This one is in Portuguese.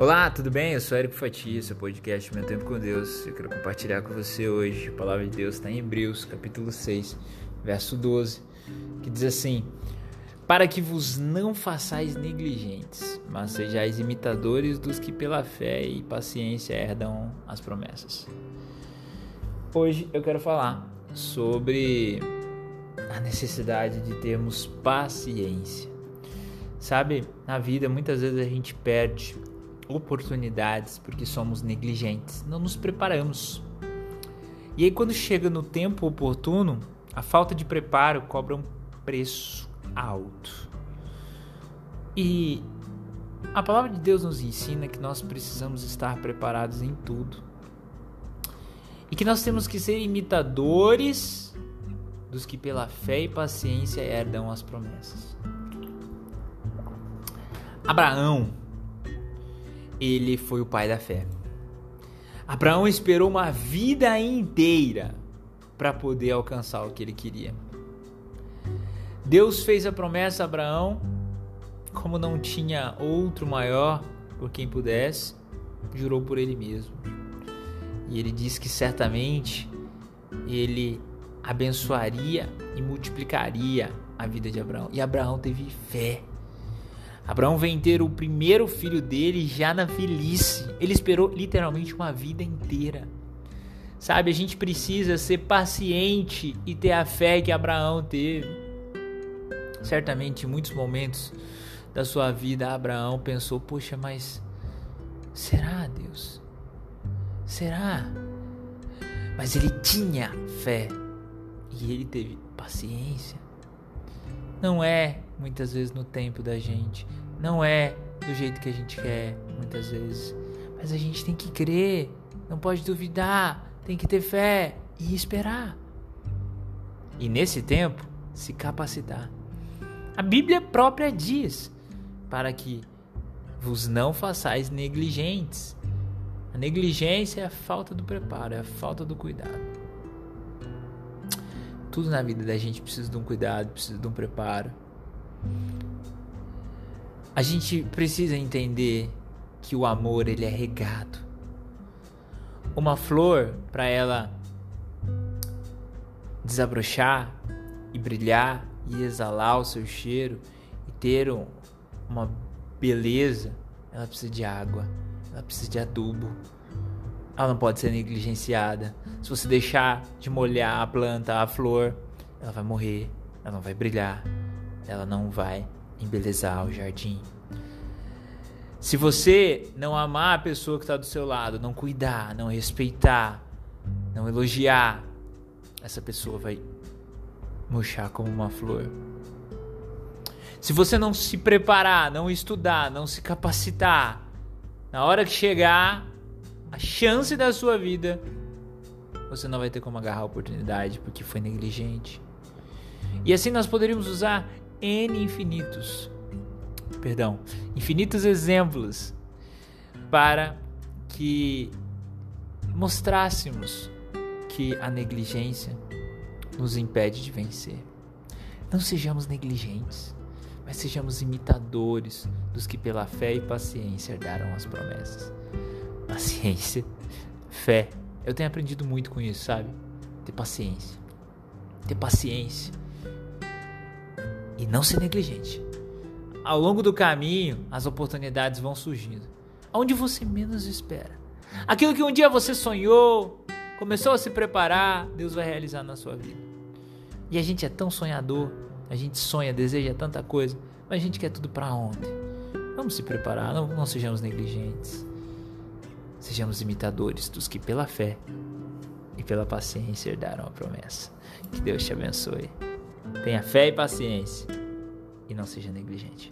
Olá, tudo bem? Eu sou Érico Fatia, seu podcast Meu Tempo com Deus. Eu quero compartilhar com você hoje. A palavra de Deus está em Hebreus, capítulo 6, verso 12, que diz assim: Para que vos não façais negligentes, mas sejais imitadores dos que pela fé e paciência herdam as promessas. Hoje eu quero falar sobre a necessidade de termos paciência. Sabe, na vida muitas vezes a gente perde oportunidades porque somos negligentes, não nos preparamos. E aí, quando chega no tempo oportuno, a falta de preparo cobra um preço alto. E a palavra de Deus nos ensina que nós precisamos estar preparados em tudo. E que nós temos que ser imitadores dos que pela fé e paciência herdam as promessas. Abraão ele foi o pai da fé. Abraão esperou uma vida inteira para poder alcançar o que ele queria. Deus fez a promessa a Abraão, como não tinha outro maior por quem pudesse, jurou por ele mesmo. E ele disse que certamente ele abençoaria e multiplicaria a vida de Abraão. E Abraão teve fé. Abraão vem ter o primeiro filho dele já na velhice. Ele esperou literalmente uma vida inteira. Sabe, a gente precisa ser paciente e ter a fé que Abraão teve. Certamente, em muitos momentos da sua vida, Abraão pensou: Poxa, mas será, Deus? Será? Mas ele tinha fé e ele teve paciência. Não é muitas vezes no tempo da gente, não é do jeito que a gente quer, muitas vezes. Mas a gente tem que crer, não pode duvidar, tem que ter fé e esperar. E nesse tempo, se capacitar. A Bíblia própria diz: para que vos não façais negligentes. A negligência é a falta do preparo, é a falta do cuidado. Tudo na vida da gente precisa de um cuidado, precisa de um preparo. A gente precisa entender que o amor ele é regado. Uma flor para ela desabrochar e brilhar e exalar o seu cheiro e ter uma beleza, ela precisa de água, ela precisa de adubo. Ela não pode ser negligenciada. Se você deixar de molhar a planta, a flor, ela vai morrer, ela não vai brilhar, ela não vai embelezar o jardim. Se você não amar a pessoa que está do seu lado, não cuidar, não respeitar, não elogiar, essa pessoa vai murchar como uma flor. Se você não se preparar, não estudar, não se capacitar, na hora que chegar a chance da sua vida, você não vai ter como agarrar a oportunidade porque foi negligente. E assim nós poderíamos usar N infinitos, perdão, infinitos exemplos para que mostrássemos que a negligência nos impede de vencer. Não sejamos negligentes, mas sejamos imitadores dos que pela fé e paciência herdaram as promessas. Paciência, fé. Eu tenho aprendido muito com isso, sabe? Ter paciência. Ter paciência e não ser negligente. Ao longo do caminho, as oportunidades vão surgindo, onde você menos espera. Aquilo que um dia você sonhou, começou a se preparar, Deus vai realizar na sua vida. E a gente é tão sonhador, a gente sonha, deseja tanta coisa, mas a gente quer tudo para ontem. Vamos se preparar, não, não sejamos negligentes. Sejamos imitadores dos que pela fé e pela paciência herdaram a promessa. Que Deus te abençoe. Tenha fé e paciência e não seja negligente.